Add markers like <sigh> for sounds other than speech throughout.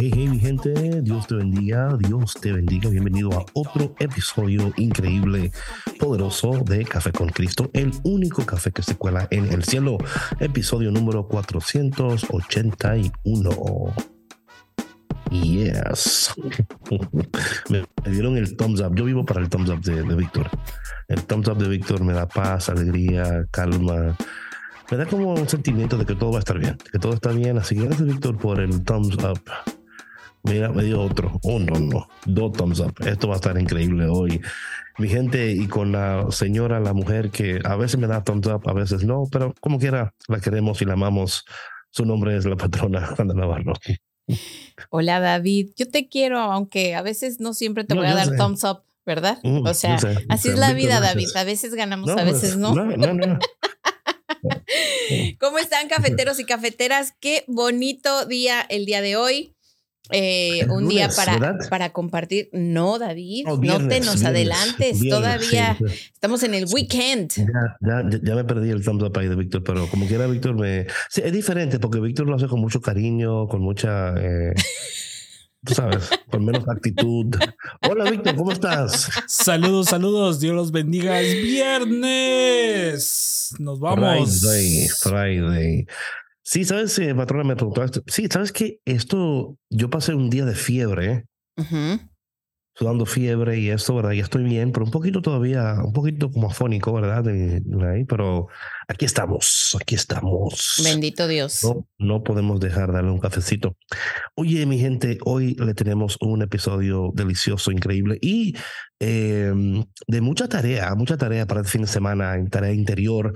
Hey, hey, mi gente, Dios te bendiga, Dios te bendiga. Bienvenido a otro episodio increíble, poderoso de Café con Cristo, el único café que se cuela en el cielo. Episodio número 481. Yes. <laughs> me, dieron el thumbs up. Yo vivo para el thumbs up de, de Víctor. El thumbs up de Víctor me da paz, alegría, calma me da como un sentimiento de que todo va a estar bien, que todo está bien. Así que gracias, Víctor, por el thumbs up. Mira, me dio otro. Oh, no, no. Dos thumbs up. Esto va a estar increíble hoy. Mi gente, y con la señora, la mujer que a veces me da thumbs up, a veces no, pero como quiera, la queremos y la amamos. Su nombre es la patrona <laughs> Ana Navarro. Hola, David. Yo te quiero, aunque a veces no siempre te voy a dar thumbs up, ¿verdad? Mm, o sea, así es la vida, David. A veces ganamos, a veces no. No, no, no. <laughs> ¿Cómo están, cafeteros y cafeteras? Qué bonito día el día de hoy. Eh, un día para, para compartir. No, David, oh, no te nos adelantes. Todavía estamos en el weekend. Ya, me perdí el thumbs up ahí de Víctor, pero como quiera, Víctor me. Sí, es diferente porque Víctor lo hace con mucho cariño, con mucha. Eh, tú sabes, con menos actitud. Hola, Víctor, ¿cómo estás? Saludos, saludos. Dios los bendiga. Es viernes. Nos vamos. Friday, Friday. Sí, sabes, eh, patrona, me preguntaste. Sí, sabes que esto, yo pasé un día de fiebre, sudando fiebre y esto, ¿verdad? Ya estoy bien, pero un poquito todavía, un poquito como afónico, ¿verdad? De, ahí, pero aquí estamos, aquí estamos. Bendito Dios. No, no podemos dejar darle un cafecito. Oye, mi gente, hoy le tenemos un episodio delicioso, increíble y em, de mucha tarea, mucha tarea para el fin de semana, en tarea interior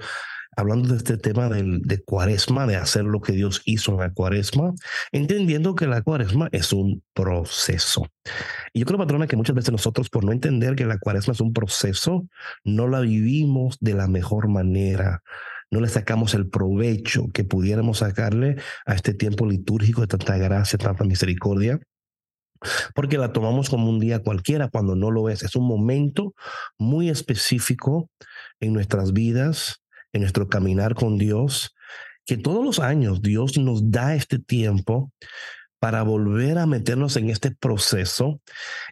hablando de este tema del, de cuaresma, de hacer lo que Dios hizo en la cuaresma, entendiendo que la cuaresma es un proceso. Y yo creo, patrona, que muchas veces nosotros, por no entender que la cuaresma es un proceso, no la vivimos de la mejor manera. No le sacamos el provecho que pudiéramos sacarle a este tiempo litúrgico de tanta gracia, tanta misericordia porque la tomamos como un día cualquiera cuando no lo es. Es un momento muy específico en nuestras vidas en nuestro caminar con Dios, que todos los años Dios nos da este tiempo para volver a meternos en este proceso.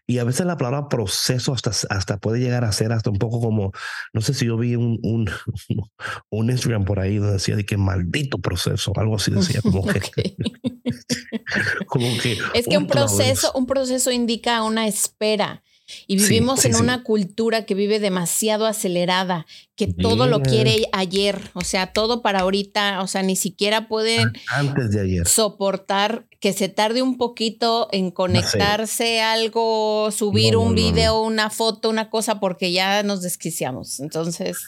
Y a veces la palabra proceso hasta, hasta puede llegar a ser hasta un poco como, no sé si yo vi un, un, <laughs> un Instagram por ahí donde decía de que maldito proceso, algo así decía, como <laughs> que... <laughs> como que es que un proceso, un proceso indica una espera. Y vivimos en una cultura que vive demasiado acelerada, que todo lo quiere ayer, o sea, todo para ahorita, o sea, ni siquiera pueden antes de ayer soportar que se tarde un poquito en conectarse algo, subir un video, una foto, una cosa, porque ya nos desquiciamos. Entonces.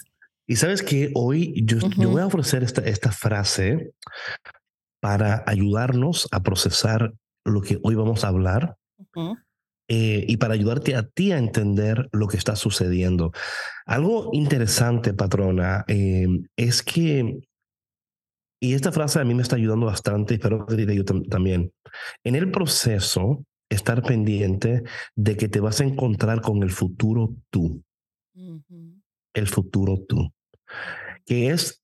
Y sabes que hoy yo, voy a ofrecer esta, esta frase para ayudarnos a procesar lo que hoy vamos a hablar. Eh, y para ayudarte a ti a entender lo que está sucediendo. Algo interesante, patrona, eh, es que, y esta frase a mí me está ayudando bastante, espero que diré yo también, en el proceso, estar pendiente de que te vas a encontrar con el futuro tú. El futuro tú. Que es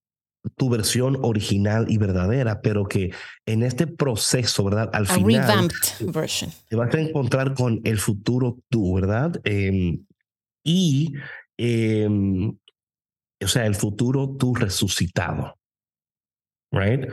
tu versión original y verdadera, pero que en este proceso, ¿verdad? Al final te vas a encontrar con el futuro tú, ¿verdad? Em, y, em, o sea, el futuro tú resucitado, ¿right?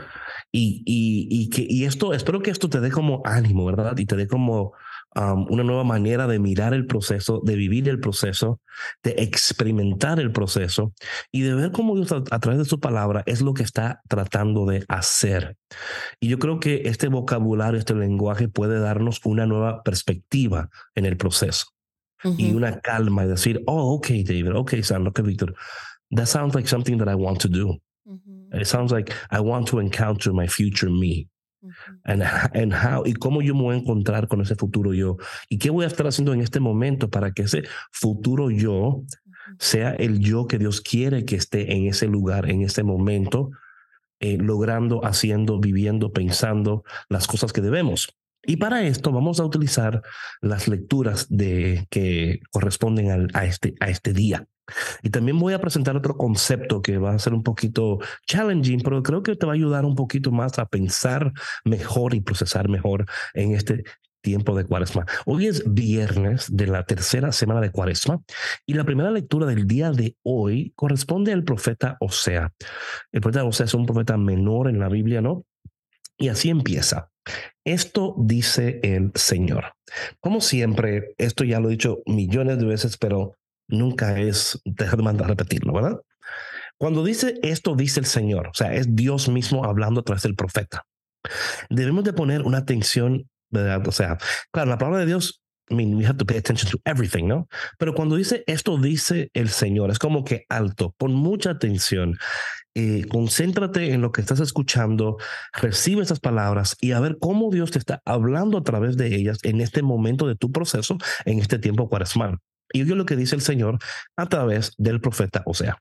Y, y, y, que, y esto, espero que esto te dé como ánimo, ¿verdad? Y te dé como um, una nueva manera de mirar el proceso, de vivir el proceso, de experimentar el proceso y de ver cómo Dios a, a través de su palabra es lo que está tratando de hacer. Y yo creo que este vocabulario, este lenguaje puede darnos una nueva perspectiva en el proceso y una calma y decir, oh, okay, David, okay, Sandra, okay, Victor, that sounds like something that I want to do. It sounds like I want to encounter my future me. And, <laughs> and how, y cómo yo me voy a encontrar con ese futuro yo. Y qué voy a estar haciendo en este momento para que ese futuro yo sea el yo que Dios quiere que esté en ese lugar, en ese momento, eh, logrando, haciendo, viviendo, pensando las cosas que debemos. Y para esto vamos a utilizar las lecturas de, que corresponden al, a, este, a este día. Y también voy a presentar otro concepto que va a ser un poquito challenging, pero creo que te va a ayudar un poquito más a pensar mejor y procesar mejor en este tiempo de cuaresma. Hoy es viernes de la tercera semana de cuaresma y la primera lectura del día de hoy corresponde al profeta Osea. El profeta Osea es un profeta menor en la Biblia, ¿no? Y así empieza. Esto dice el Señor. Como siempre, esto ya lo he dicho millones de veces, pero nunca es, dejar de repetirlo, ¿verdad? Cuando dice esto, dice el Señor, o sea, es Dios mismo hablando a través del profeta. Debemos de poner una atención, ¿verdad? O sea, claro, la palabra de Dios, I mean, we have to pay attention to everything, ¿no? Pero cuando dice esto, dice el Señor, es como que alto, pon mucha atención, eh, concéntrate en lo que estás escuchando, recibe esas palabras y a ver cómo Dios te está hablando a través de ellas en este momento de tu proceso, en este tiempo cuaresmal. Y oye lo que dice el Señor a través del profeta Osea.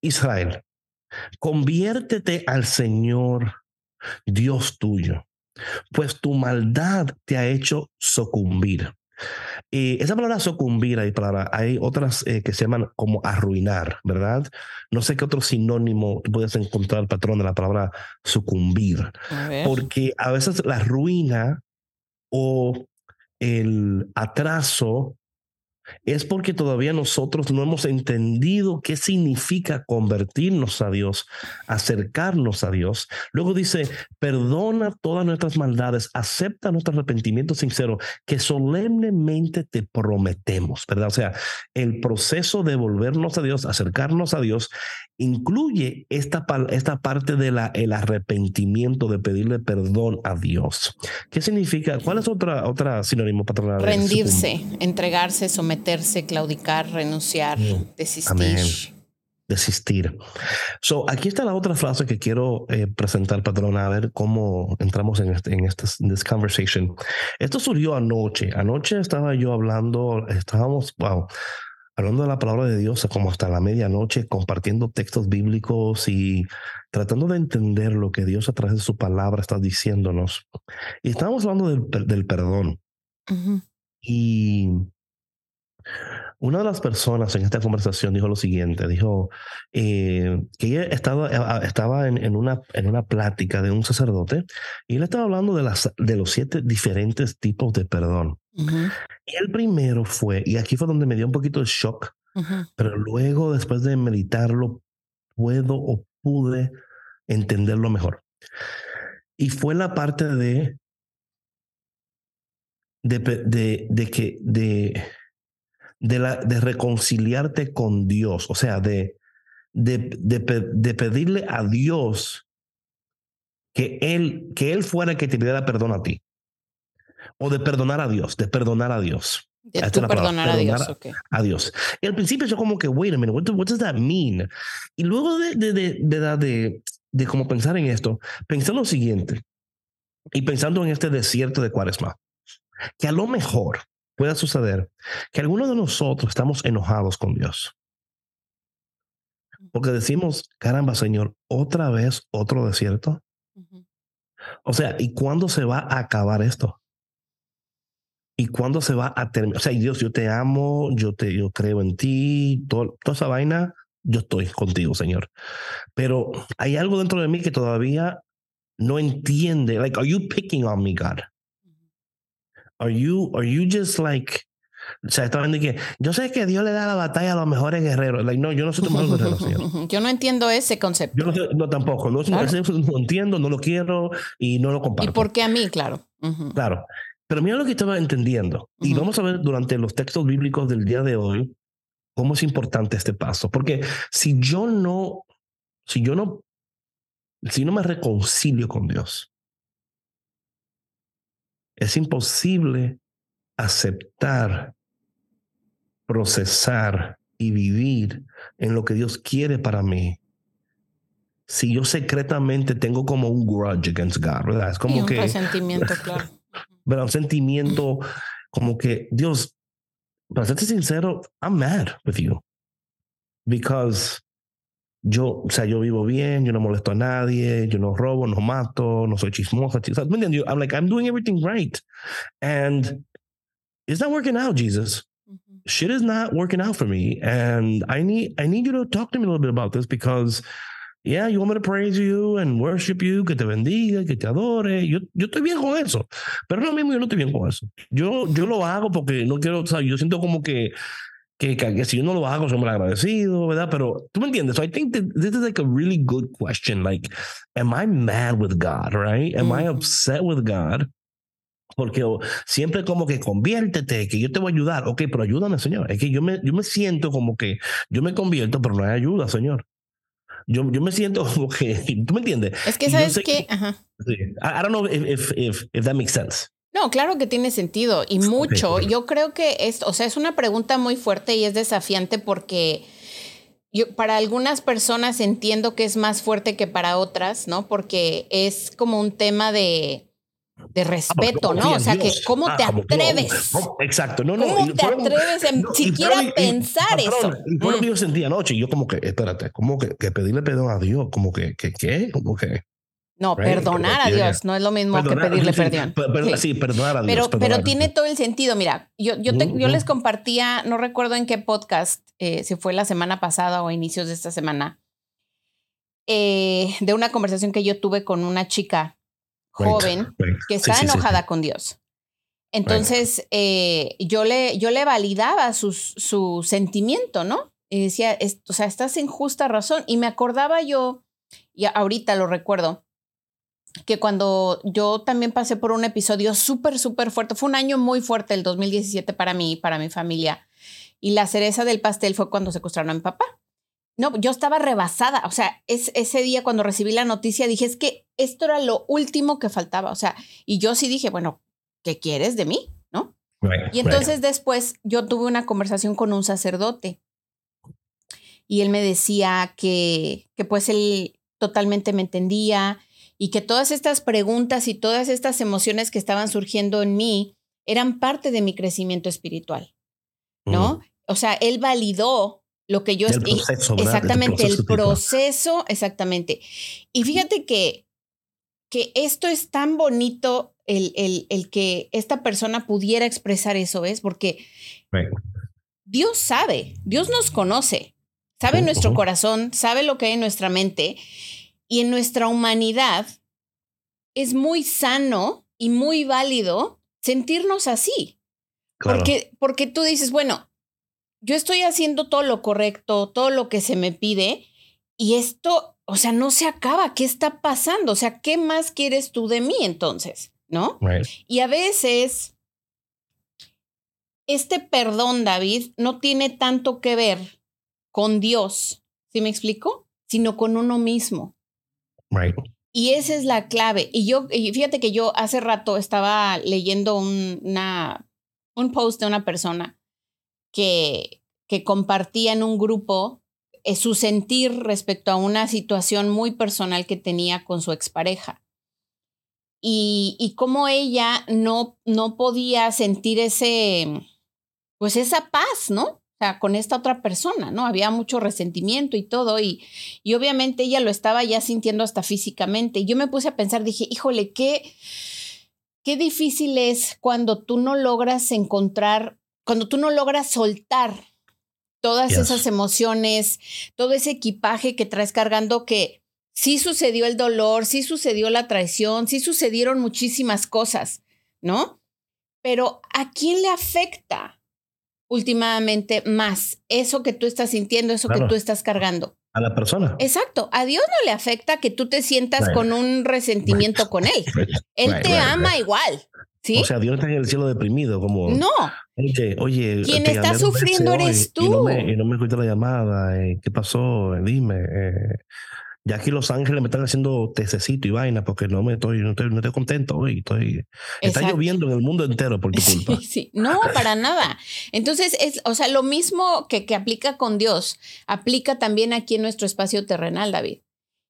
Israel, conviértete al Señor, Dios tuyo, pues tu maldad te ha hecho sucumbir. Y esa palabra sucumbir, hay, palabra, hay otras eh, que se llaman como arruinar, ¿verdad? No sé qué otro sinónimo puedes encontrar, patrón, de la palabra sucumbir. Porque a veces la ruina o el atraso es porque todavía nosotros no hemos entendido qué significa convertirnos a Dios, acercarnos a Dios. Luego dice, perdona todas nuestras maldades, acepta nuestro arrepentimiento sincero, que solemnemente te prometemos, ¿verdad? O sea, el proceso de volvernos a Dios, acercarnos a Dios, incluye esta, esta parte del el arrepentimiento, de pedirle perdón a Dios. ¿Qué significa? ¿Cuál es otra, otra sinónimo patronal? Rendirse, entregarse, someterse, claudicar, renunciar, desistir. Desistir. So, aquí está la otra frase que quiero eh, presentar, patrona, a ver cómo entramos en, este, en esta conversation. Esto surgió anoche. Anoche estaba yo hablando, estábamos, wow, hablando de la palabra de Dios como hasta la medianoche, compartiendo textos bíblicos y tratando de entender lo que Dios a través de su palabra está diciéndonos. Y estábamos hablando del, del perdón. Y una de las personas en esta conversación dijo lo siguiente, dijo eh, que ella estaba, eh, estaba en, en, una, en una plática de un sacerdote y él estaba hablando de, las, de los siete diferentes tipos de perdón. Y el primero fue, y aquí fue donde me dio un poquito de shock, pero luego después de meditarlo, puedo o pude entenderlo mejor. Y fue la parte de, de, de, de que, de, de, la, de reconciliarte con Dios, o sea, de, de, de, pedirle a Dios que él, que él fuera el que te diera perdón a ti. O de perdonar a Dios, de perdonar a Dios. De perdonar, a Dios. A Dios. Y al principio yo como que, wait a minute, what, what does that mean? Y luego de, de, de, de, de, de como pensar en esto, pensé lo siguiente. Y pensando en este desierto de cuaresma, que a lo mejor pueda suceder que algunos de nosotros estamos enojados con Dios. Porque decimos, caramba, Señor, otra vez otro desierto. O sea, ¿y cuándo se va a acabar esto? ¿Y cuándo se va a terminar? O sea, Dios, yo te amo, yo, te, yo creo en ti, toda esa vaina, yo estoy contigo, Señor. Pero hay algo dentro de mí que todavía no entiende. Like, are you picking on me, God? Are you, are you just like, o sea, está de que yo sé que Dios le da la batalla a los mejores guerreros. Like, no, yo no soy tu mejor guerrero, señor. <laughs> Yo no entiendo ese concepto. Yo no, no tampoco. No, no, entiendo, no lo quiero y no lo comparto. ¿Y por qué a mí? Claro. Claro. Pero mira lo que estaba entendiendo. Y Ujú. vamos a ver durante los textos bíblicos del día de hoy cómo es importante este paso. Porque si yo no, si yo no, si no me reconcilio con Dios, es imposible aceptar, procesar y vivir en lo que Dios quiere para mí. Si yo secretamente tengo como un grudge against God, ¿verdad? Es Y como un que resentimiento, <laughs> claro. ¿verdad? un sentimiento como que, Dios, para serte sincero, I'm mad with you. Because yo, o sea, yo vivo bien, yo no molesto a nadie, yo no robo, no mato, no soy chismosa. chis- ¿me entiendes? I'm like, I'm doing everything right. And it's not working out, Jesus. Shit is not working out for me. And I need, I need you to talk to me a little bit about this because Yeah, you want me to praise you and worship you, que te bendiga, que te adore. Yo, yo estoy bien con eso. Pero ahora mismo yo no estoy bien con eso. Yo, yo lo hago porque no quiero, o sea, yo siento como que, que, que, si yo no lo hago, soy mal agradecido, ¿verdad? Pero tú me entiendes. So I think that this is like a really good question. Like, am I mad with God, right? Am I Mhm. upset with God? Porque siempre como que conviértete, que yo te voy a ayudar. Ok, pero ayúdame, Señor. Es que yo me, yo me siento como que yo me convierto, pero no hay ayuda, Señor. Yo, yo me siento <laughs> como que, ¿tú me entiendes? Es que sabes que, ajá. I, I don't know if, if, if, if that makes sense. No, claro que tiene sentido y mucho. ok. Yo creo que es, o sea, es una pregunta muy fuerte y es desafiante porque yo, para algunas personas entiendo que es más fuerte que para otras, ¿no? Porque es como un tema de, de respeto, Ah, ¿no? O sea, que Dios. cómo Ah, te que atreves. no, exacto, no, no. ¿Cómo y te atreves en <laughs> no, siquiera fue lo- y- pensar patrón, eso? Y fue lo Mm. que yo sentí anoche. Y yo, como que, espérate, como que, que pedirle perdón a Dios, como que, que ¿qué? Como que. No, Right, perdonar a. Dios no es lo mismo perdonar- que pedirle <laughs> perdón. per- per- Sí. Sí, perdonar a Dios. Pero, perdonar. pero tiene todo el sentido. Mira, yo, yo, te- Ujú, yo ujú. les compartía, no recuerdo en qué podcast, eh, si fue la semana pasada o a inicios de esta semana, eh, de una conversación que yo tuve con una chica joven right. que está sí, sí. enojada con Dios. Entonces, eh, yo, le, yo le validaba sus- su sentimiento, ¿no? Y decía, es- o sea, estás en justa razón. Y me acordaba yo, y ahorita lo recuerdo, que cuando yo también pasé por un episodio súper, súper fuerte, fue un año muy fuerte el 2017 para mí, para mi familia. Y la cereza del pastel fue cuando secuestraron a mi papá. No, yo estaba rebasada. O sea, es, ese día cuando recibí la noticia dije, es que esto era lo último que faltaba. O sea, y yo sí dije, bueno, ¿qué quieres de mí? ¿No? Y entonces después yo tuve una conversación con un sacerdote y él me decía que, que pues él totalmente me entendía y que todas estas preguntas y todas estas emociones que estaban surgiendo en mí eran parte de mi crecimiento espiritual, ¿no? O sea, él validó lo que yo Del est- y- proceso. Exactamente, el proceso proceso, exactamente. Y fíjate que, que esto es tan bonito el, el, el que esta persona pudiera expresar eso, ¿ves? Porque. Dios sabe, Dios nos conoce, sabe nuestro corazón, sabe lo que hay en nuestra mente y en nuestra humanidad es muy sano y muy válido sentirnos así. Claro. Porque, porque tú dices, bueno, yo estoy haciendo todo lo correcto, todo lo que se me pide, y esto, o sea, no se acaba. ¿Qué está pasando? O sea, ¿qué más quieres tú de mí entonces? ¿No? Right. Y a veces, este perdón, David, no tiene tanto que ver con Dios, ¿sí me explico? Sino con uno mismo. Y esa es la clave. Y yo, fíjate que yo hace rato estaba leyendo un, una, un post de una persona que, que compartía en un grupo eh, su sentir respecto a una situación muy personal que tenía con su expareja. Y, y cómo ella no, no podía sentir ese, pues esa paz, ¿no? Sea, con esta otra persona, ¿no? Había mucho resentimiento y todo, y, y obviamente ella lo estaba ya sintiendo hasta físicamente. Y yo me puse a pensar, dije, híjole, qué, qué difícil es cuando tú no logras encontrar, cuando tú no logras soltar todas esas emociones, todo ese equipaje que traes cargando que sí sucedió el dolor, sí sucedió la traición, sí sucedieron muchísimas cosas, ¿no? Pero ¿a quién le afecta últimamente más eso que tú estás sintiendo, eso Claro. que tú estás cargando? A la persona. Exacto, a Dios no le afecta que tú te sientas Right. con un resentimiento con Él. Right. Él te ama igual. ¿Sí? O sea, Dios está en el cielo deprimido, como. No. Oye, oye. Quien está sufriendo eres Y no tú. me, y no me escuché la llamada. eh, ¿Qué pasó? Dime. eh, ya aquí Los Ángeles me están haciendo tececito y vaina porque no me estoy, no estoy, no estoy contento hoy. Estoy, está lloviendo en el mundo entero por tu <laughs> culpa. Sí, sí. No, para nada. Entonces, es, o sea, lo mismo que, que aplica con Dios, aplica también aquí en nuestro espacio terrenal, David.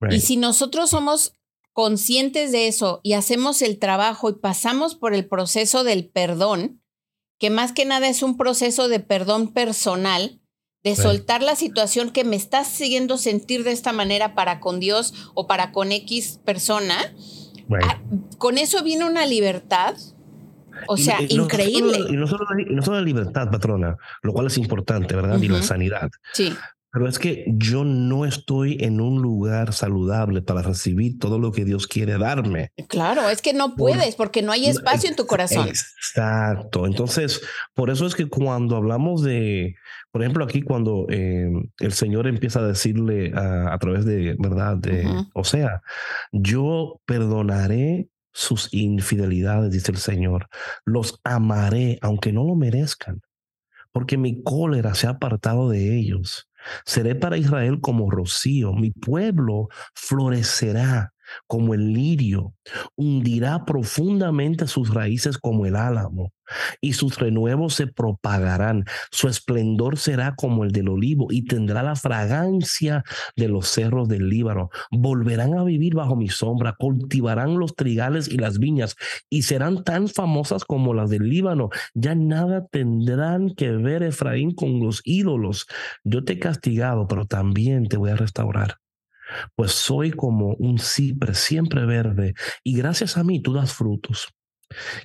Y Right. si nosotros somos conscientes de eso y hacemos el trabajo y pasamos por el proceso del perdón, que más que nada es un proceso de perdón personal, de soltar la situación que me está haciendo sentir de esta manera para con Dios o para con X persona, ah, con eso viene una libertad, o sea, y increíble. y no solo, no solo la libertad, patrona, lo cual es importante, ¿verdad? Y la sanidad. Sí, Pero es que yo no estoy en un lugar saludable para recibir todo lo que Dios quiere darme. claro, es que no puedes porque no hay espacio en tu corazón. Exacto. Entonces, por eso es que cuando hablamos de, por ejemplo, aquí cuando eh, el Señor empieza a decirle a, a través de, ¿verdad? De. O sea, yo perdonaré sus infidelidades, dice el Señor. Los amaré, aunque no lo merezcan, porque mi cólera se ha apartado de ellos. Seré para Israel como rocío, mi pueblo florecerá como el lirio, hundirá profundamente sus raíces como el álamo, y sus renuevos se propagarán. Su esplendor será como el del olivo y tendrá la fragancia de los cerros del Líbano. Volverán a vivir bajo mi sombra, cultivarán los trigales y las viñas y serán tan famosas como las del Líbano. Ya nada tendrán que ver Efraín con los ídolos. Yo te he castigado, pero también te voy a restaurar. Pues soy como un cipre siempre verde y gracias a mí tú das frutos.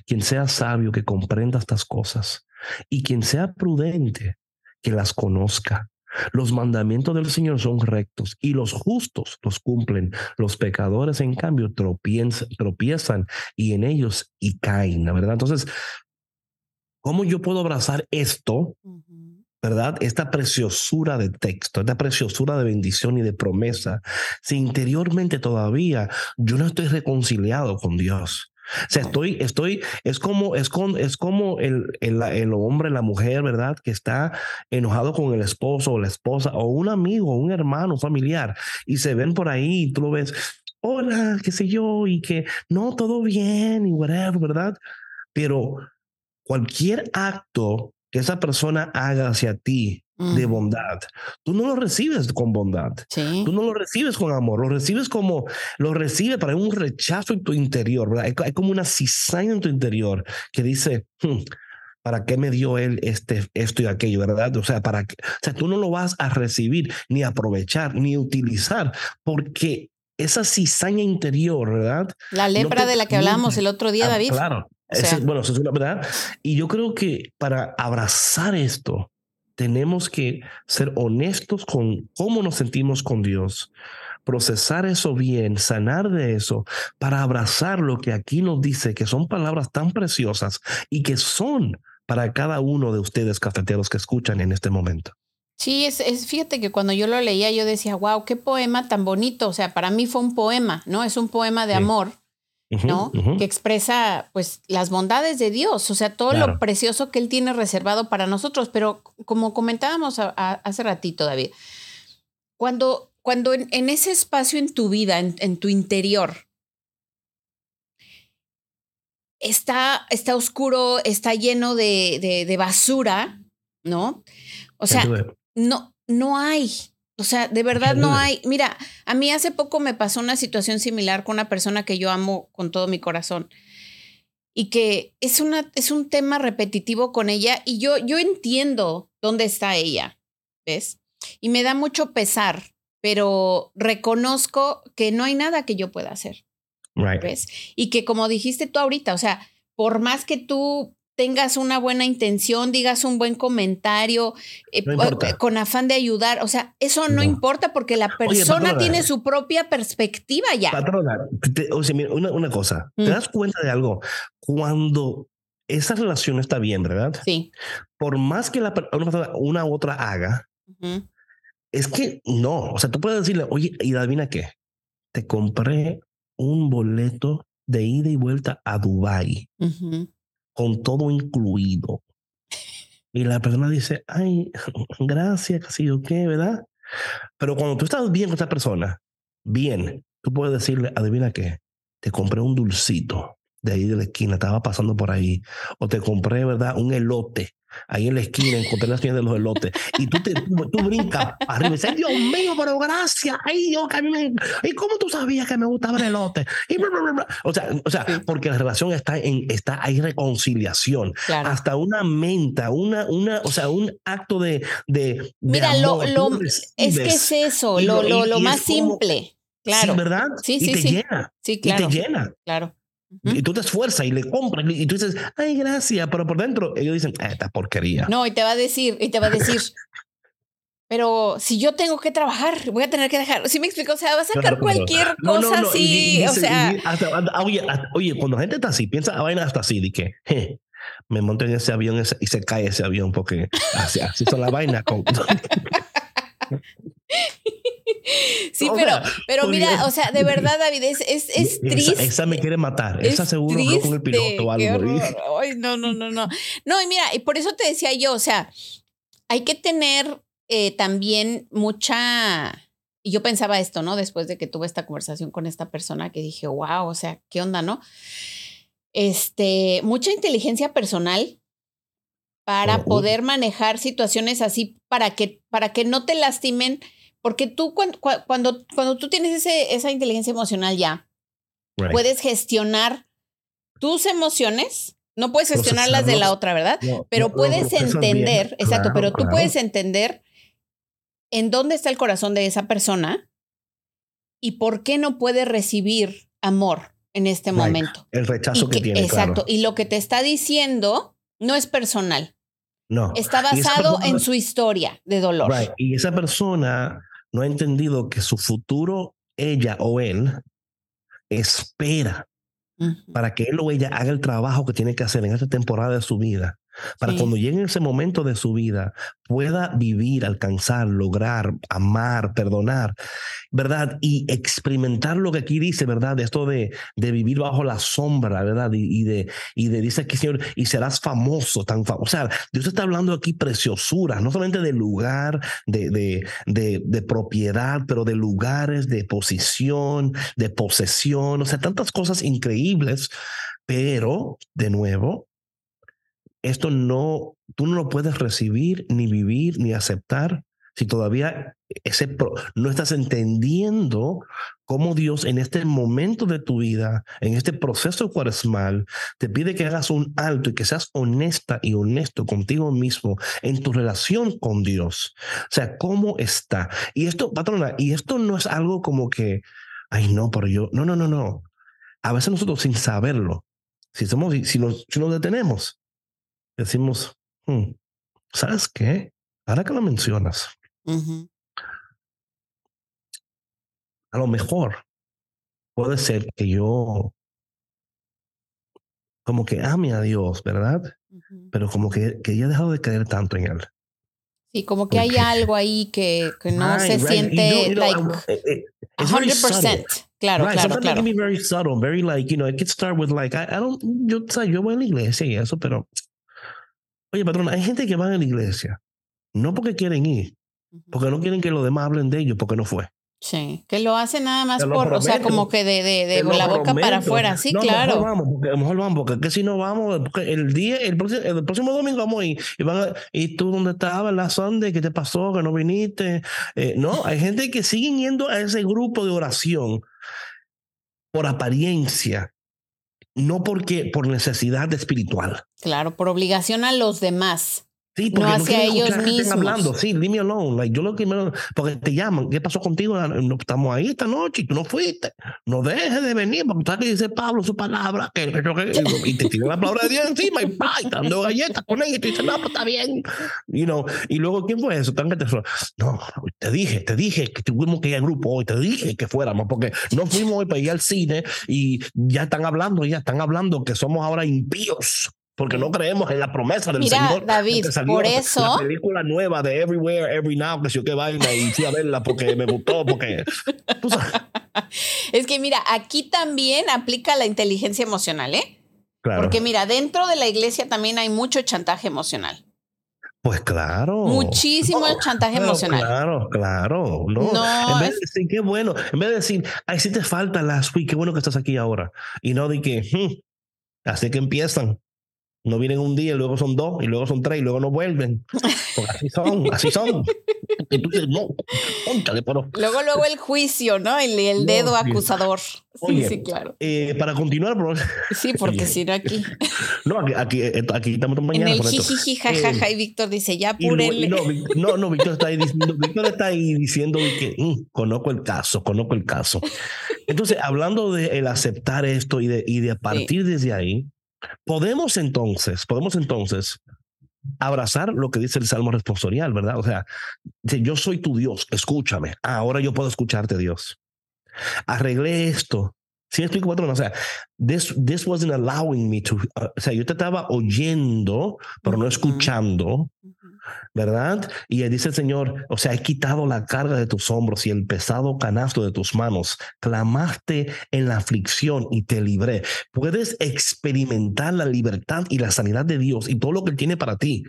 Quien sea sabio que comprenda estas cosas y quien sea prudente que las conozca. Los mandamientos del Señor son rectos y los justos los cumplen. Los pecadores, en cambio, tropiezan, y en ellos y caen, ¿la ¿verdad? Entonces, ¿cómo yo puedo abrazar esto. ¿Verdad? Esta preciosura de texto, esta preciosura de bendición y de promesa, si interiormente todavía yo no estoy reconciliado con Dios. O sea, estoy, estoy, es como, es con, es como el, el, el hombre, la mujer, ¿verdad? Que está enojado con el esposo o la esposa o un amigo, un hermano, familiar, y se ven por ahí y tú lo ves, hola, qué sé yo, y que no, todo bien y whatever, ¿verdad? Pero cualquier acto que esa persona haga hacia ti de bondad, tú no lo recibes con bondad. Sí. Tú no lo recibes con amor, lo recibes como, lo recibes para un rechazo en tu interior, ¿verdad? Hay, hay como una cizaña en tu interior que dice, "Hmm, ¿para qué me dio él este, esto y aquello, verdad? O sea, para o sea, tú no lo vas a recibir, ni aprovechar, ni utilizar, porque esa cizaña interior, ¿verdad? La lepra te de la que hablábamos el otro día, Ah, David. Claro. O sea- Ese- bueno, eso es una verdad. Y yo creo que para abrazar esto, tenemos que ser honestos con cómo nos sentimos con Dios, procesar eso bien, sanar de eso, para abrazar lo que aquí nos dice, que son palabras tan preciosas y que son para cada uno de ustedes cafeteros que escuchan en este momento. Sí, es, es, fíjate que cuando yo lo leía, yo decía, wow, qué poema tan bonito. O sea, para mí fue un poema, ¿no? Es un poema de Sí. amor, ¿no? Que expresa, pues, las bondades de Dios, o sea, todo Claro. lo precioso que Él tiene reservado para nosotros. Pero como comentábamos a- a- hace ratito, David, cuando, cuando en, en ese espacio en tu vida, en, en tu interior, está, está oscuro, está lleno de, de, de basura, ¿no? O sea, no, no hay. O sea, de verdad no hay. Mira, a mí hace poco me pasó una situación similar con una persona que yo amo con todo mi corazón y que es, una, es un tema repetitivo con ella y yo, yo entiendo dónde está ella, ¿ves? Y me da mucho pesar, pero reconozco que no hay nada que yo pueda hacer. Right. ¿ves? Y que como dijiste tú ahorita, o sea, por más que tú tengas una buena intención, digas un buen comentario, eh, No importa. con afán de ayudar, o sea, eso no, No. importa porque la Oye, persona patrona. tiene su propia perspectiva ya. Patrona, te- o sea, mira, una, una cosa, Mm. ¿te das cuenta de algo? Cuando esa relación está bien, ¿verdad? Sí. Por más que la, una, persona- una u otra haga, es que no. O sea, tú puedes decirle, oye, y adivina qué, te compré un boleto de ida y vuelta a Dubai. Ujú. Con todo incluido. Y la persona dice, ay, gracias, casi yo qué, ¿verdad? Pero cuando tú estás bien con esta persona, bien, tú puedes decirle, adivina qué, te compré un dulcito de ahí de la esquina, estaba pasando por ahí, o te compré, ¿verdad? Un elote ahí en la esquina, encontré las tiendas de los elotes, y tú, te, tú, brincas arriba y dices, Dios mío, pero gracias, ay Dios, que a mí me... ¿Y cómo tú sabías que me gustaba el elote? Y O sea, o sea porque la relación está en, está, hay reconciliación, hasta una menta, una, una, o sea, un acto de... de, Mira, lo, lo es que es eso, lo, lo, lo más simple. Claro. Sí, ¿verdad? Sí, sí, y te sí. llena. Sí, claro. Y te llena. Claro. Y tú te esfuerzas y le compras y tú dices, ay, gracias, pero por dentro ellos dicen, ah, esta porquería. No, y te va a decir, y te va a decir, <laughs> pero si yo tengo que trabajar, voy a tener que dejar. ¿Sí me explico? O sea, va a sacar cualquier cosa así. o sea. oye, oye, cuando la gente está así, piensa a vaina hasta así, de que me monto en ese avión y se cae ese avión porque así, así son la vaina. Con... <laughs> <laughs> Sí, pero, pero mira, o sea, de verdad, David, es, es, es triste. Esa, me quiere matar. esa seguro con el piloto o algo. Ay, no, no, no, no. No, y mira, y por eso te decía yo, o sea, hay que tener eh, también mucha. Y yo pensaba esto, ¿no? Después de que tuve esta conversación con esta persona que dije, wow, o sea, ¿qué onda, no? Este, mucha inteligencia personal para poder manejar situaciones así, para que, para que no te lastimen porque tú cuando, cuando, cuando tú tienes ese, esa inteligencia emocional ya, puedes gestionar tus emociones. No puedes gestionar las de la otra, ¿verdad? pero puedes entender, exacto, pero tú puedes entender en dónde está el corazón de esa persona y por qué no puede recibir amor en este momento. El rechazo que, tiene. Exacto. Y lo que te está diciendo no es personal. No. Está basado en su historia de dolor. Y esa persona no ha entendido que su futuro, ella o él, espera para que él o ella haga el trabajo que tiene que hacer en esta temporada de su vida para cuando llegue ese momento de su vida pueda vivir, alcanzar, lograr, amar, perdonar, ¿verdad? Y experimentar lo que aquí dice, ¿verdad? Esto de, de vivir bajo la sombra, ¿verdad? Y, de, y de, dice aquí, Señor, y serás famoso, tan famoso. O sea, Dios está hablando aquí preciosura, no solamente de lugar, de, de, de, de propiedad, pero de lugares, de posición, de posesión, o sea, tantas cosas increíbles. Pero, de nuevo, esto no, tú no lo puedes recibir, ni vivir, ni aceptar si todavía ese no estás entendiendo cómo Dios en este momento de tu vida, en este proceso cuaresmal, te pide que hagas un alto y que seas honesta y honesto contigo mismo en tu relación con Dios. O sea, ¿cómo está? Y esto, patrona, y esto no es algo como que, ay, no, pero yo, no, no, no, no. A veces nosotros sin saberlo, si, somos, si, nos, si nos detenemos, decimos, hmm, ¿sabes qué? Ahora que lo mencionas, a lo mejor puede ser que yo como que ame a Dios, ¿verdad? Pero como que, que ya he dejado de creer tanto en Él. Sí, como que hay algo ahí que, que no se siente like 100%. Claro, right. claro, claro. can be very subtle, very like, you know, it could start with like, I, I don't, yo, o sea, yo voy a la iglesia y eso, pero Oye, patrón, hay gente que va a la iglesia, no porque quieren ir, porque no quieren que los demás hablen de ellos, porque no fue. Sí, que lo hace nada más por, o sea, como que de, de, de la boca para afuera, sí, claro. Mejor vamos, porque, mejor vamos, porque si no vamos, porque el día, el próximo, el próximo domingo vamos a ir, y, van y tú dónde estabas la Sunday, ¿qué te pasó? Que no viniste. Eh, no, hay gente que siguen yendo a ese grupo de oración por apariencia, no porque por necesidad espiritual. Claro, por obligación a los demás. Sí, porque no hacia ellos mismos. hablando, sí, leave me alone. Like, yo lo que me, porque te llaman, ¿qué pasó contigo? Ah, no, estamos ahí esta noche y tú no fuiste. No dejes de venir, porque sabes que dice Pablo su palabra, que, <laughs> y te tiene la palabra de Dios encima y, pa, y dando galletas con ella y te dice, no, pues está bien. You know, y luego, ¿quién fue eso? Tan que te, no, te dije, te dije que tuvimos que ir al grupo hoy, te dije que fuéramos, porque no fuimos hoy para ir al cine y ya están hablando, ya están hablando que somos ahora impíos porque no creemos en la promesa del Mira, Señor. David, por eso. La película nueva de Everywhere, Every Now, que yo que vaina y fui a verla porque me gustó, porque. <laughs> Es que mira, aquí también aplica la inteligencia emocional, ¿eh? claro. Porque mira, dentro de la iglesia también hay mucho chantaje emocional. Pues claro. Muchísimo No, chantaje emocional. Claro, claro. No. No, en vez de decir, qué bueno, en vez de decir, ay, sí te falta last week, qué bueno que estás aquí ahora. Y no de que, "Hmm, así que empiezan. No vienen un día, y luego son dos, y luego son tres, y luego no vuelven. Porque así son, así son. Y tú dices, no, póntale, pero. Luego, luego el juicio, ¿no? El, el dedo No, sí. acusador. Sí, Oye, sí, claro. Eh, para continuar, bro, Sí, porque <laughs> si no aquí. no, aquí, aquí, aquí estamos En mañana. el por jijiji, Eh, jajaja, y Víctor dice, ya apúrenle. no, no, no, Víctor está ahí diciendo, Víctor está ahí diciendo que "Mm, conozco el caso, conozco el caso. Entonces, hablando de el aceptar esto y de, y de partir desde ahí, podemos entonces, podemos entonces abrazar lo que dice el Salmo responsorial, ¿verdad? O sea, yo soy tu Dios, escúchame. Ah, ahora yo puedo escucharte, Dios. Arreglé esto. ¿Sí me explico, patrón? O sea, this, this wasn't allowing me to, uh, o sea, yo te estaba oyendo, pero no escuchando. ¿Verdad? Y dice el Señor, o sea, he quitado la carga de tus hombros y el pesado canasto de tus manos. Clamaste en la aflicción y te libré. Puedes experimentar la libertad y la sanidad de Dios y todo lo que tiene para ti.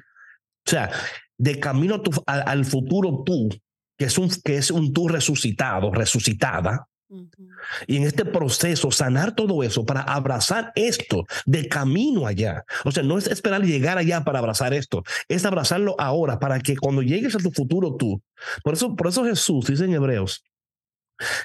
O sea, de camino tu- a- al futuro tú, que es un, que es un tú resucitado, resucitada. Y en este proceso sanar todo eso para abrazar esto de camino allá. O sea, no es esperar llegar allá para abrazar esto, es abrazarlo ahora para que cuando llegues a tu futuro tú. Por eso, por eso Jesús dice en Hebreos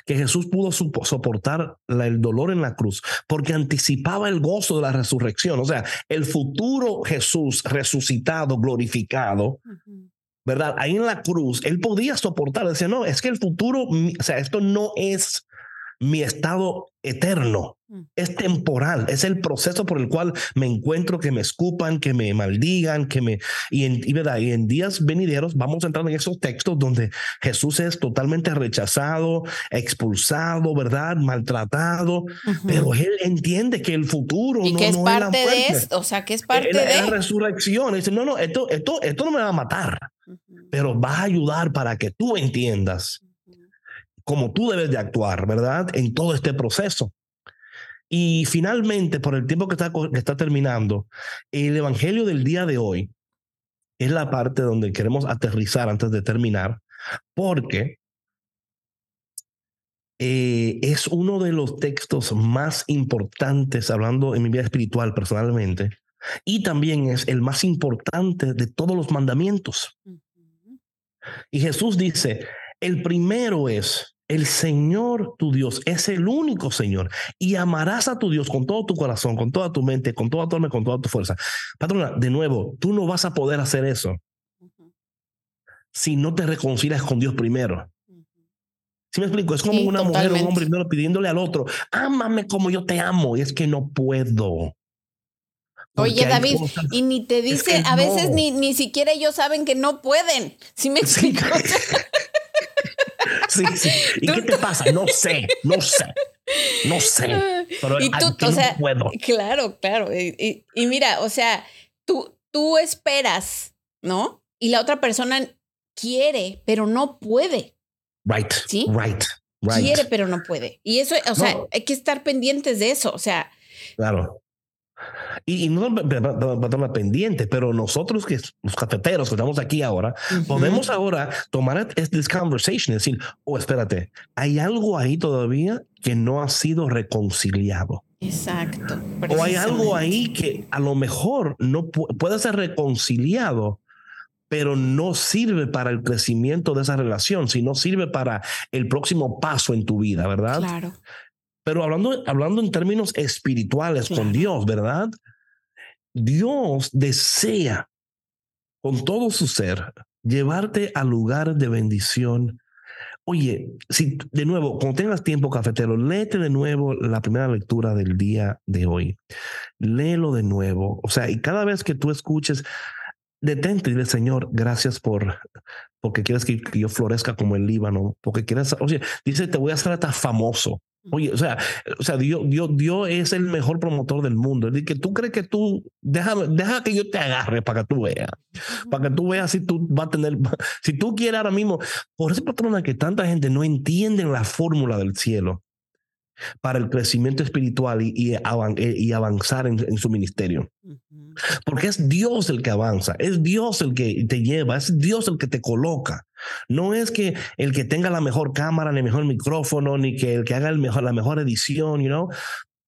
que Jesús pudo soportar la- el dolor en la cruz porque anticipaba el gozo de la resurrección. O sea, el futuro Jesús resucitado, glorificado, Ujú. ¿verdad? Ahí en la cruz, él podía soportar, decía, no, es que el futuro, o sea, esto no es mi estado eterno, Mm. es temporal, es el proceso por el cual me encuentro, que me escupan, que me maldigan, que me... Y en, y, ¿verdad? y en días venideros vamos a entrar en esos textos donde Jesús es totalmente rechazado, expulsado, ¿verdad? Maltratado, pero él entiende que el futuro y no, que es no es la parte de esto, o sea, que es parte Es la, es la de. resurrección. Dice, no, no, esto, esto, esto no me va a matar pero va a ayudar para que tú entiendas Cómo tú debes de actuar, ¿verdad? En todo este proceso. Y finalmente, por el tiempo que está, que está terminando, el Evangelio del día de hoy es la parte donde queremos aterrizar antes de terminar, porque eh, es uno de los textos más importantes, hablando en mi vida espiritual personalmente, y también es el más importante de todos los mandamientos. Y Jesús dice, el primero es, el Señor tu Dios es el único Señor y amarás a tu Dios con todo tu corazón, con toda tu mente, con toda tu alma, con toda tu fuerza. Patrona, de nuevo, tú no vas a poder hacer eso si no te reconcilias con Dios primero. ¿Sí me explico? Es como Sí, una mujer o un hombre primero pidiéndole al otro, ámame como yo te amo. Y es que no puedo. Porque Oye, David, cosas- y ni te Es dice, que a veces no. ni, ni siquiera ellos saben que no pueden. ¿Sí me explico? Sí, <laughs> sí. <laughs> ¿Y qué te pasa? No sé, no sé, no sé. Pero Y tú, o no sea, puedo. Claro, claro. Y, y- y mira, o sea, tú, tú esperas, ¿no? Y la otra persona quiere, pero no puede. Right, ¿Sí? right, right. Quiere, pero no puede. Y eso, o sea, No. hay que estar pendientes de eso. O sea, Claro. Y, y no patrona pendiente, pero nosotros que los cafeteros que estamos aquí ahora, podemos ahora tomar este conversation y decir, oh, espérate, hay algo ahí todavía que no ha sido reconciliado. Exacto. O hay algo ahí que a lo mejor no pu- puede ser reconciliado, pero no sirve para el crecimiento de esa relación, sino sirve para el próximo paso en tu vida, ¿verdad? Claro. Pero hablando, hablando en términos espirituales con Dios, ¿verdad? Dios desea con todo su ser llevarte al lugar de bendición. Oye, si de nuevo, cuando tengas tiempo, cafetero, léete de nuevo la primera lectura del día de hoy. Léelo de nuevo. O sea, y cada vez que tú escuches, detente y dile, Señor, gracias por, porque quieres que, que yo florezca como el Líbano, porque quieres, oye, dice, te voy a hacer hasta famoso. Oye, o sea, o sea, Dios, Dios, Dios es el mejor promotor del mundo. Es decir, que tú crees que tú, déjame, deja que yo te agarre para que tú veas, para que tú veas si tú vas a tener, <laughs> si tú quieres ahora mismo, por ese patrón que tanta gente no entiende la fórmula del cielo. para el crecimiento espiritual y, y, y avanzar en, en, su ministerio. Porque es Dios el que avanza, es Dios el que te lleva, es Dios el que te coloca. No es que el que tenga la mejor cámara, ni el mejor micrófono, ni que el que haga la mejor edición, you know?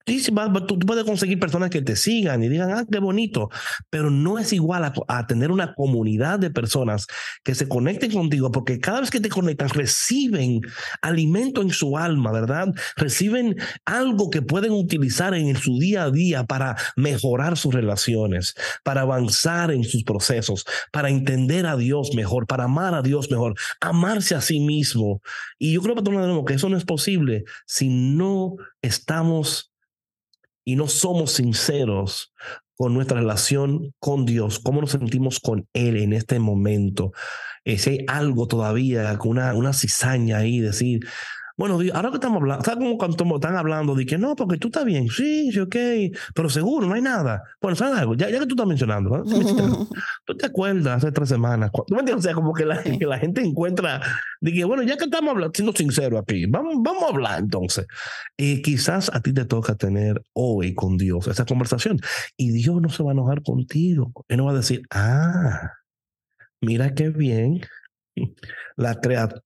Tú, puedes conseguir personas que te sigan y digan, ah, qué bonito, pero no es igual a, tener una comunidad de personas que se conecten contigo, porque cada vez que te conectan reciben alimento en su alma, ¿verdad? Reciben algo que pueden utilizar en su día a día para mejorar sus relaciones, para avanzar en sus procesos, para entender a Dios mejor, para amar a Dios mejor, amarse a sí mismo. Y yo creo, que eso no es posible si no estamos y no somos sinceros con nuestra relación con Dios, cómo nos sentimos con Él en este momento, eh, si hay algo todavía, una, una cizaña ahí, decir, bueno, ahora que estamos hablando, ¿sabes cómo cuando están hablando de que no, porque tú estás bien? Sí, sí, ok, pero seguro, no hay nada. Bueno, ¿sabes algo? Ya, ya que tú estás mencionando, <laughs> ¿tú te acuerdas hace tres semanas? ¿Tú me entiendes? O sea, como que la, que la gente encuentra, de que, bueno, ya que estamos hablando, siendo sincero aquí, vamos, vamos a hablar entonces. Y quizás a ti te toca tener hoy con Dios esa conversación y Dios no se va a enojar contigo. Él no va a decir, ah, mira qué bien la,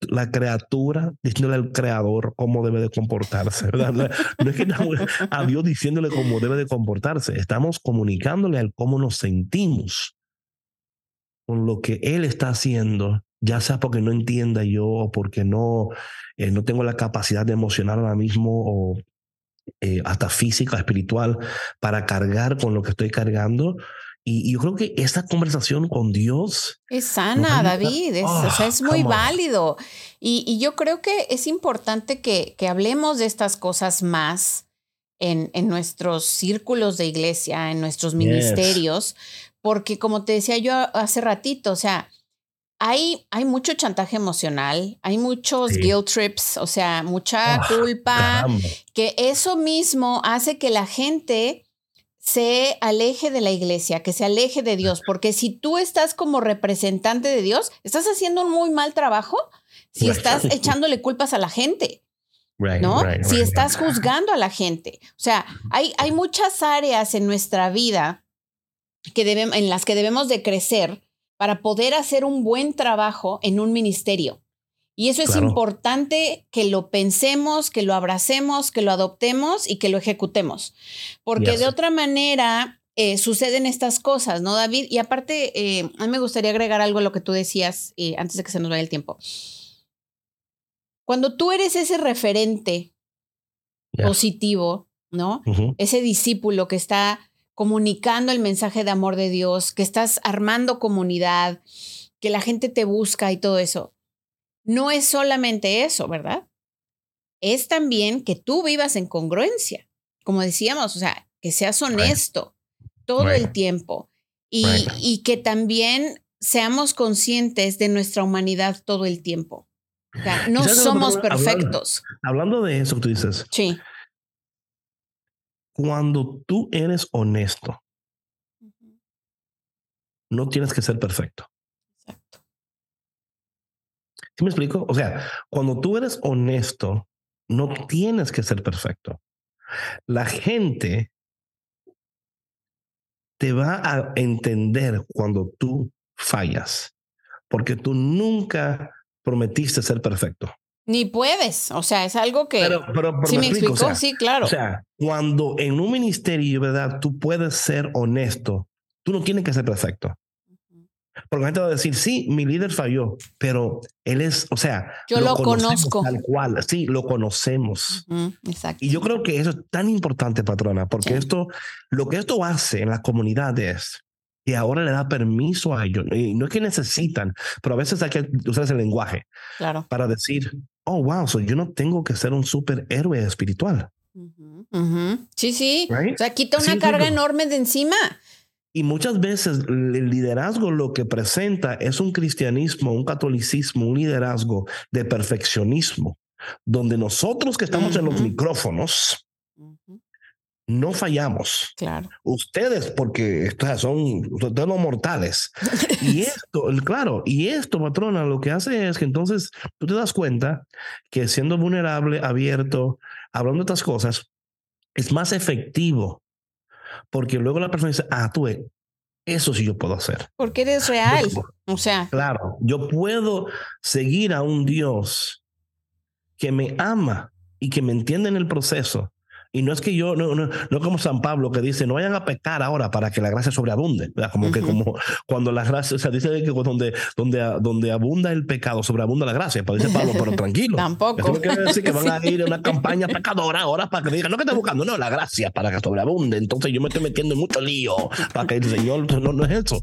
la criatura diciéndole al creador cómo debe de comportarse. ¿verdad? No es que estamos a Dios diciéndole cómo debe de comportarse, estamos comunicándole al cómo nos sentimos con lo que Él está haciendo, ya sea porque no entienda yo o porque no, eh, no tengo la capacidad de emocionar ahora mismo o eh, hasta física, espiritual, para cargar con lo que estoy cargando. Y, yo creo que esa conversación con Dios... Es sana, David, es, o sea, es ah, muy válido. Y, y, yo creo que es importante que, que hablemos de estas cosas más en, en, nuestros círculos de iglesia, en nuestros ministerios, porque como te decía yo hace ratito, o sea, hay, hay mucho chantaje emocional, hay muchos guilt trips, o sea, mucha ah, culpa, que eso mismo hace que la gente se aleje de la iglesia, que se aleje de Dios, porque si tú estás como representante de Dios, estás haciendo un muy mal trabajo si estás <laughs> echándole culpas a la gente. ¿No? si estás juzgando a la gente. O sea, hay, hay muchas áreas en nuestra vida que en las que debemos de crecer para poder hacer un buen trabajo en un ministerio. Y eso es importante que lo pensemos, que lo abracemos, que lo adoptemos y que lo ejecutemos. Porque de otra manera eh, suceden estas cosas, ¿no, David? Y aparte, eh, a mí me gustaría agregar algo a lo que tú decías eh, antes de que se nos vaya el tiempo. Cuando tú eres ese referente positivo, ¿no? Ese discípulo que está comunicando el mensaje de amor de Dios, que estás armando comunidad, que la gente te busca y todo eso no es solamente eso, ¿verdad? Es también que tú vivas en congruencia, como decíamos, o sea, que seas honesto todo el tiempo y, y, que también seamos conscientes de nuestra humanidad todo el tiempo. O sea, no somos perfectos. Hablando, de eso, tú dices. Sí. Cuando tú eres honesto, no tienes que ser perfecto. ¿Sí me explico? O sea, cuando tú eres honesto, no tienes que ser perfecto. La gente te va a entender cuando tú fallas, porque tú nunca prometiste ser perfecto. Ni puedes, o sea, es algo que... Pero, pero, ¿Sí me, explico? sí, claro. O sea, cuando en un ministerio, ¿verdad? Tú puedes ser honesto, tú no tienes que ser perfecto. Porque la gente va a decir, sí, mi líder falló, pero él es, o sea, yo lo, conozco tal cual, sí, lo conocemos. exacto. Y yo creo que eso es tan importante, patrona, porque esto, lo que esto hace en las comunidades, que ahora le da permiso a ellos, y no es que necesitan, pero a veces hay que usar ese lenguaje claro. para decir, oh, wow, so yo no tengo que ser un superhéroe espiritual. Sí, sí. O sea, quita una carga enorme de encima. Y muchas veces el liderazgo lo que presenta es un cristianismo, un catolicismo, un liderazgo de perfeccionismo, donde nosotros que estamos en los micrófonos no fallamos. Claro. Ustedes, porque son, son mortales. Y <laughs> esto, claro, y esto, patrona, lo que hace es que entonces tú te das cuenta que siendo vulnerable, abierto, hablando de estas cosas, es más efectivo. Porque luego la persona dice, ah, tú, eso sí yo puedo hacer. Porque eres real. o sea. Claro, yo puedo seguir a un Dios que me ama y que me entiende en el proceso y no es que yo, no, no, no como San Pablo que dice, no vayan a pecar ahora para que la gracia sobreabunde. Como que como cuando la gracia, o sea, dice que donde, donde, donde abunda el pecado, sobreabunda la gracia. Pero dice Pablo, pero tranquilo. <laughs> Tampoco. Eso no quiere decir que van a ir a una <laughs> campaña pecadora ahora para que digan, no que estoy buscando, no, la gracia para que sobreabunde. Entonces yo me estoy metiendo en mucho lío para que el Señor, no, no es eso.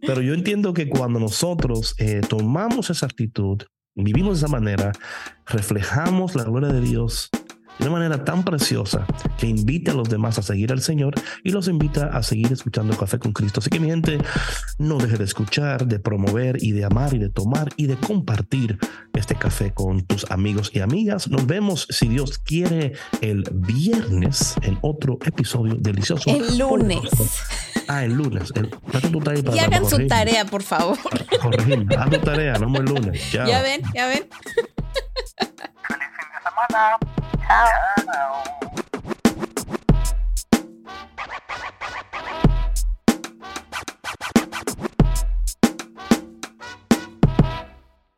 Pero yo entiendo que cuando nosotros eh, tomamos esa actitud, vivimos de esa manera, reflejamos la gloria de Dios de una manera tan preciosa que invita a los demás a seguir al Señor y los invita a seguir escuchando Café con Cristo. Así que mi gente, no deje de escuchar, de promover y de amar y de tomar y de compartir este café con tus amigos y amigas. Nos vemos, si Dios quiere, el viernes en otro episodio delicioso. El lunes. Ah, el lunes. y hagan su tarea, por favor. Corregir, haz tu tarea, no el lunes. Ya ven, ya ven. <laughs> malam. Ciao. Ciao.